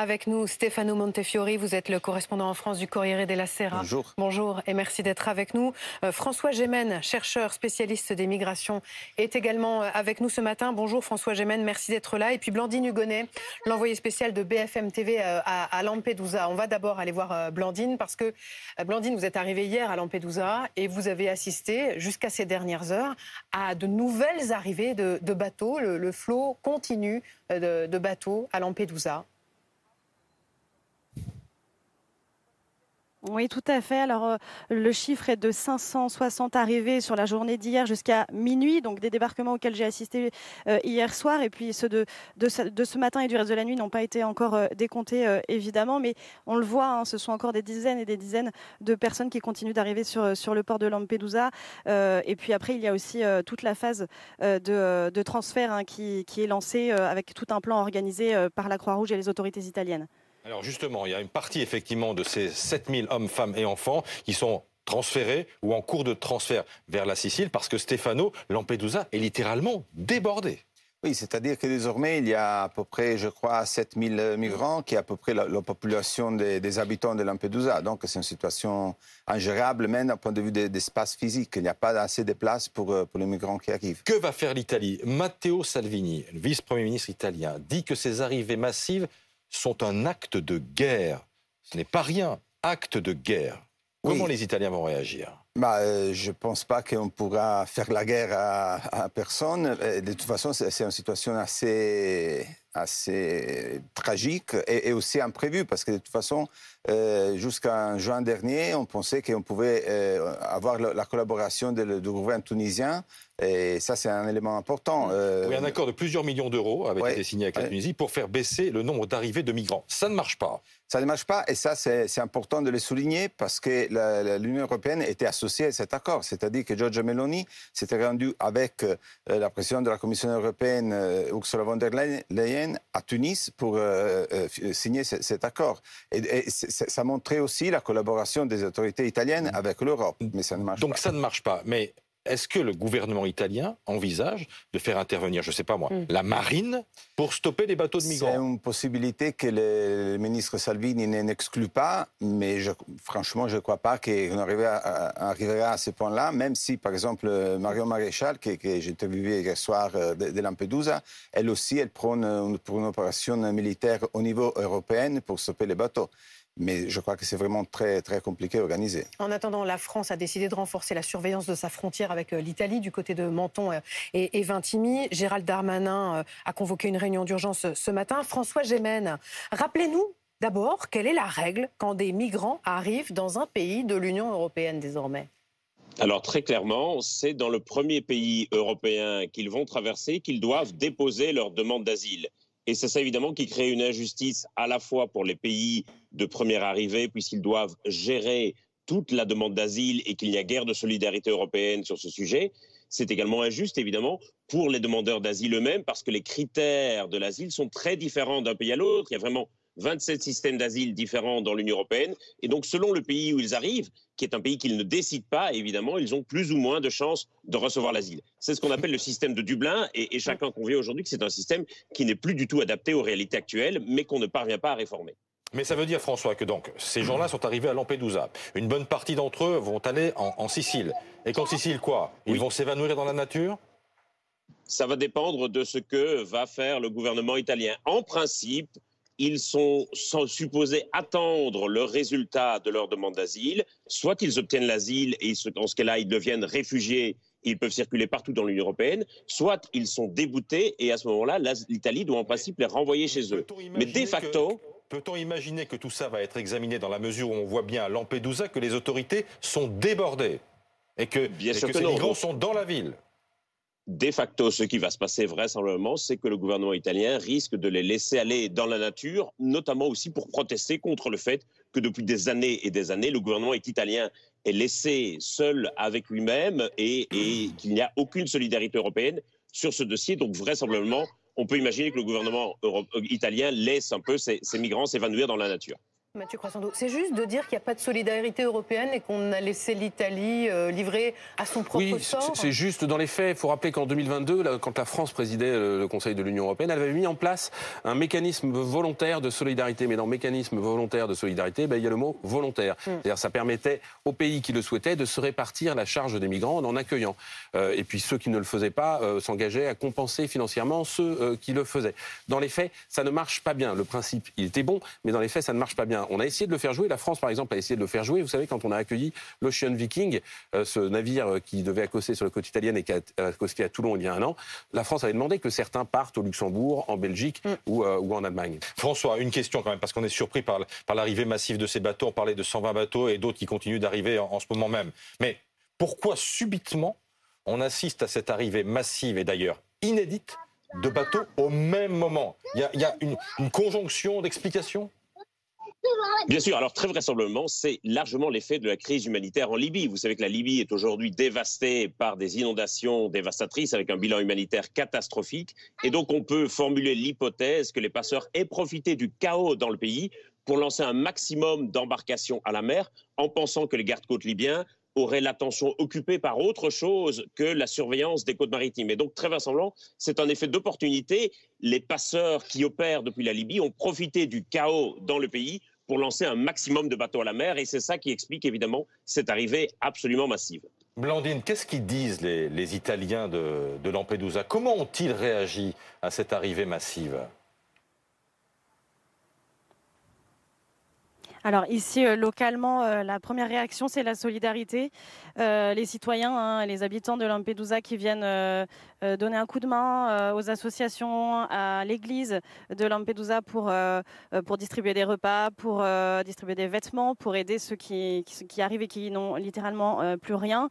Avec nous, Stefano Montefiori, vous êtes le correspondant en France du Corriere della Sera. Bonjour. Bonjour et merci d'être avec nous. Euh, François Gémen, chercheur spécialiste des migrations, est également euh, avec nous ce matin. Bonjour François Gémen, merci d'être là. Et puis Blandine Hugonnet, l'envoyé spécial de BFM TV euh, à, Lampedusa. On va d'abord aller voir Blandine parce que Blandine, vous êtes arrivée hier à Lampedusa et vous avez assisté jusqu'à ces dernières heures à de nouvelles arrivées de, bateaux. Le, flot continue de, de bateaux à Lampedusa. Oui, tout à fait. Alors, euh, le chiffre est de 560 arrivées sur la journée d'hier jusqu'à minuit, donc des débarquements auxquels j'ai assisté euh, hier soir. Et puis ceux de, ce matin et du reste de la nuit n'ont pas été encore euh, décomptés, évidemment. Mais on le voit, hein, ce sont encore des dizaines et des dizaines de personnes qui continuent d'arriver sur, le port de Lampedusa. et puis après, il y a aussi toute la phase de, transfert hein, qui, qui, est lancée avec tout un plan organisé par la Croix-Rouge et les autorités italiennes. Alors justement, il y a une partie effectivement de ces 7000 hommes, femmes et enfants qui sont transférés ou en cours de transfert vers la Sicile parce que Stefano, Lampedusa est littéralement débordé. Oui, c'est-à-dire que désormais, il y a à peu près, je crois, 7000 migrants, qui est à peu près la, population des, habitants de Lampedusa. Donc, c'est une situation ingérable, même d'un point de vue d'espace physique. Il n'y a pas assez de place pour, euh, pour les migrants qui arrivent. Que va faire l'Italie? Matteo Salvini, le vice-premier ministre italien, dit que ces arrivées massives sont un acte de guerre. Ce n'est pas rien, acte de guerre. Comment les Italiens vont réagir? Bah, euh, Je ne pense pas qu'on pourra faire la guerre à, personne. Euh, de toute façon, c'est une situation assez, assez tragique et, aussi imprévue, parce que de toute façon, euh, jusqu'en juin dernier, on pensait qu'on pouvait avoir la, collaboration du gouvernement tunisien et ça, c'est un élément important. Euh, oui, un accord de plusieurs millions d'euros avait été signé avec la Tunisie pour faire baisser le nombre d'arrivées de migrants. Ça ne marche pas. Ça ne marche pas, et ça, c'est important de le souligner parce que l'Union européenne était associée à cet accord. C'est-à-dire que Giorgia Meloni s'était rendu avec euh, la présidente de la Commission européenne, euh, Ursula von der Leyen, à Tunis pour signer cet accord. Et, ça montrait aussi la collaboration des autorités italiennes avec l'Europe. Mais ça ne marche pas. Donc ça ne marche pas. Mais est-ce que le gouvernement italien envisage de faire intervenir, je ne sais pas moi, hmm. la marine pour stopper les bateaux de migrants? C'est une possibilité que le ministre Salvini n'exclut pas, mais franchement, je ne crois pas qu'on arrivera à, ce point-là, même si, par exemple, Marion Maréchal, que, que j'ai interviewé hier soir euh, de, Lampedusa, elle aussi, elle prône pour une opération militaire au niveau européen pour stopper les bateaux mais je crois que c'est vraiment très, très compliqué à organiser. En attendant, la France a décidé de renforcer la surveillance de sa frontière avec euh, l'Italie du côté de Menton euh, et, Vintimille. Gérald Darmanin euh, a convoqué une réunion d'urgence ce matin. François Gémen, rappelez-nous d'abord quelle est la règle quand des migrants arrivent dans un pays de l'Union européenne désormais alors très clairement, c'est dans le premier pays européen qu'ils vont traverser qu'ils doivent déposer leur demande d'asile. Et c'est ça évidemment qui crée une injustice à la fois pour les pays de première arrivée, puisqu'ils doivent gérer toute la demande d'asile et qu'il n'y a guère de solidarité européenne sur ce sujet. C'est également injuste, évidemment, pour les demandeurs d'asile eux-mêmes, parce que les critères de l'asile sont très différents d'un pays à l'autre. Il y a vraiment 27 systèmes d'asile différents dans l'Union européenne. Et donc, selon le pays où ils arrivent, qui est un pays qu'ils ne décident pas, évidemment, ils ont plus ou moins de chances de recevoir l'asile. C'est ce qu'on appelle le système de Dublin. Et, chacun convient aujourd'hui que c'est un système qui n'est plus du tout adapté aux réalités actuelles, mais qu'on ne parvient pas à réformer. Mais ça veut dire, François, que donc ces gens-là sont arrivés à Lampedusa. Une bonne partie d'entre eux vont aller en, Sicile. Et qu'en Sicile, quoi? Ils vont s'évanouir dans la nature? Ça va dépendre de ce que va faire le gouvernement italien. En principe, ils sont, supposés attendre le résultat de leur demande d'asile. Soit ils obtiennent l'asile et dans ce cas-là, ils deviennent réfugiés ils peuvent circuler partout dans l'Union européenne, soit ils sont déboutés et à ce moment-là, l'Italie doit en principe les renvoyer chez eux. Mais de facto... Peut-on imaginer que tout ça va être examiné dans la mesure où on voit bien à Lampedusa que les autorités sont débordées et que, bien que, ces migrants sont dans la ville? De facto, ce qui va se passer vraisemblablement, c'est que le gouvernement italien risque de les laisser aller dans la nature, notamment aussi pour protester contre le fait que depuis des années et des années, le gouvernement italien est laissé seul avec lui-même et, qu'il n'y a aucune solidarité européenne sur ce dossier. Donc vraisemblablement, on peut imaginer que le gouvernement italien laisse un peu ces migrants s'évanouir dans la nature. Mathieu Croissando, c'est juste de dire qu'il n'y a pas de solidarité européenne et qu'on a laissé l'Italie euh, livrée à son propre oui, sort c'est juste dans les faits. Il faut rappeler qu'en 2022, quand la France présidait le Conseil de l'Union européenne, elle avait mis en place un mécanisme volontaire de solidarité. Mais dans mécanisme volontaire de solidarité, ben, il y a le mot volontaire. Mm. C'est-à-dire ça permettait aux pays qui le souhaitaient de se répartir la charge des migrants en en accueillant. Euh, et puis ceux qui ne le faisaient pas euh, s'engageaient à compenser financièrement ceux qui le faisaient. Dans les faits, ça ne marche pas bien. Le principe, il était bon, mais dans les faits, ça ne marche pas bien. On a essayé de le faire jouer. La France, par exemple, a essayé de le faire jouer. Vous savez, quand on a accueilli l'Ocean Viking, euh, ce navire qui devait accoster sur la côte italienne et qui a accosté à Toulon il y a un an, la France avait demandé que certains partent au Luxembourg, en Belgique mm. ou, euh, ou, en Allemagne. François, une question quand même, parce qu'on est surpris par, par l'arrivée massive de ces bateaux. On parlait de 120 bateaux et d'autres qui continuent d'arriver en, ce moment même. Mais pourquoi subitement on assiste à cette arrivée massive et d'ailleurs inédite de bateaux au même moment? Il y a, une, une conjonction d'explications? Bien sûr, alors très vraisemblablement, c'est largement l'effet de la crise humanitaire en Libye. Vous savez que la Libye est aujourd'hui dévastée par des inondations dévastatrices avec un bilan humanitaire catastrophique. Et donc on peut formuler l'hypothèse que les passeurs aient profité du chaos dans le pays pour lancer un maximum d'embarcations à la mer en pensant que les gardes-côtes libyens auraient l'attention occupée par autre chose que la surveillance des côtes maritimes. Et donc, très vraisemblablement, c'est un effet d'opportunité. Les passeurs qui opèrent depuis la Libye ont profité du chaos dans le pays pour lancer un maximum de bateaux à la mer. Et c'est ça qui explique évidemment cette arrivée absolument massive. Blandine, qu'est-ce qu'ils disent les, Italiens de Lampedusa? Comment ont-ils réagi à cette arrivée massive? Alors ici, euh, localement, euh, la première réaction, c'est la solidarité. Euh, les citoyens, hein, les habitants de Lampedusa qui viennent donner un coup de main aux associations, à l'église de Lampedusa pour, pour distribuer des repas, pour distribuer des vêtements, pour aider ceux qui, qui arrivent et qui n'ont littéralement plus rien.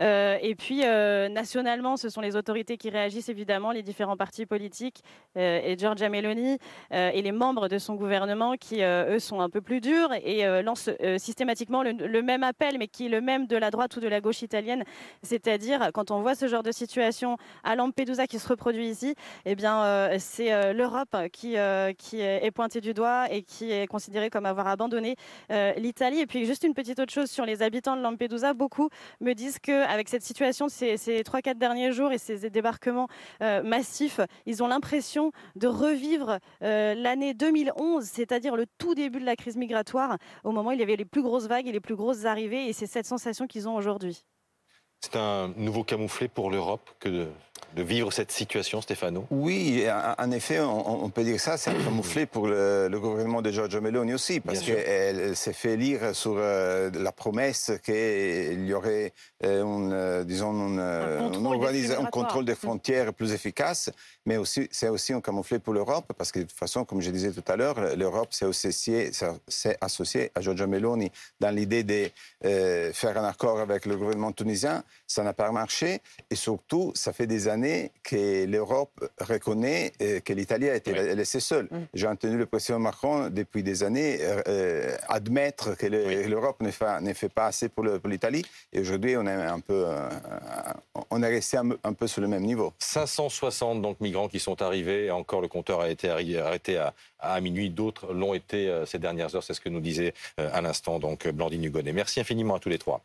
Euh, et puis, euh, nationalement, ce sont les autorités qui réagissent, évidemment, les différents partis politiques euh, et Giorgia Meloni et les membres de son gouvernement qui, eux, sont un peu plus durs et lancent systématiquement le, même appel, mais qui est le même de la droite ou de la gauche italienne. C'est-à-dire, quand on voit ce genre de situation à Lampedusa qui se reproduit ici, eh bien, c'est l'Europe qui, qui est pointée du doigt et qui est considérée comme avoir abandonné l'Italie. Et puis, juste une petite autre chose sur les habitants de Lampedusa, beaucoup me disent que avec cette situation de ces, ces 3-4 derniers jours et ces débarquements euh, massifs, ils ont l'impression de revivre euh, l'année 2011, c'est-à-dire le tout début de la crise migratoire, au moment où il y avait les plus grosses vagues et les plus grosses arrivées, et c'est cette sensation qu'ils ont aujourd'hui. C'est un nouveau camouflet pour l'Europe que de de vivre cette situation, Stéphano Oui, en effet, on, peut dire ça. C'est un camouflet pour le, gouvernement de Giorgio Meloni aussi, parce qu'elle s'est fait lire sur euh, la promesse qu'il y aurait, euh, disons, un, contrôle, contrôle des frontières plus efficace. Mais aussi, c'est aussi un camouflet pour l'Europe, parce que de toute façon, comme je disais tout à l'heure, l'Europe s'est associée, à Giorgio Meloni dans l'idée de euh, faire un accord avec le gouvernement tunisien. Ça n'a pas marché, et surtout, ça fait des années que l'Europe reconnaît euh, que l'Italie a été laissée seule. Mm. J'ai entendu le président Macron depuis des années euh, euh, admettre que l'Europe ne, fait pas assez pour l'Italie. Et aujourd'hui, on est un peu, on est resté un, peu sur le même niveau. 560 donc migrants qui sont arrivés. Encore le compteur a été arrêté à, à minuit. D'autres l'ont été ces dernières heures. C'est ce que nous disait à l'instant donc Blandine Hugonnet. Merci infiniment à tous les trois.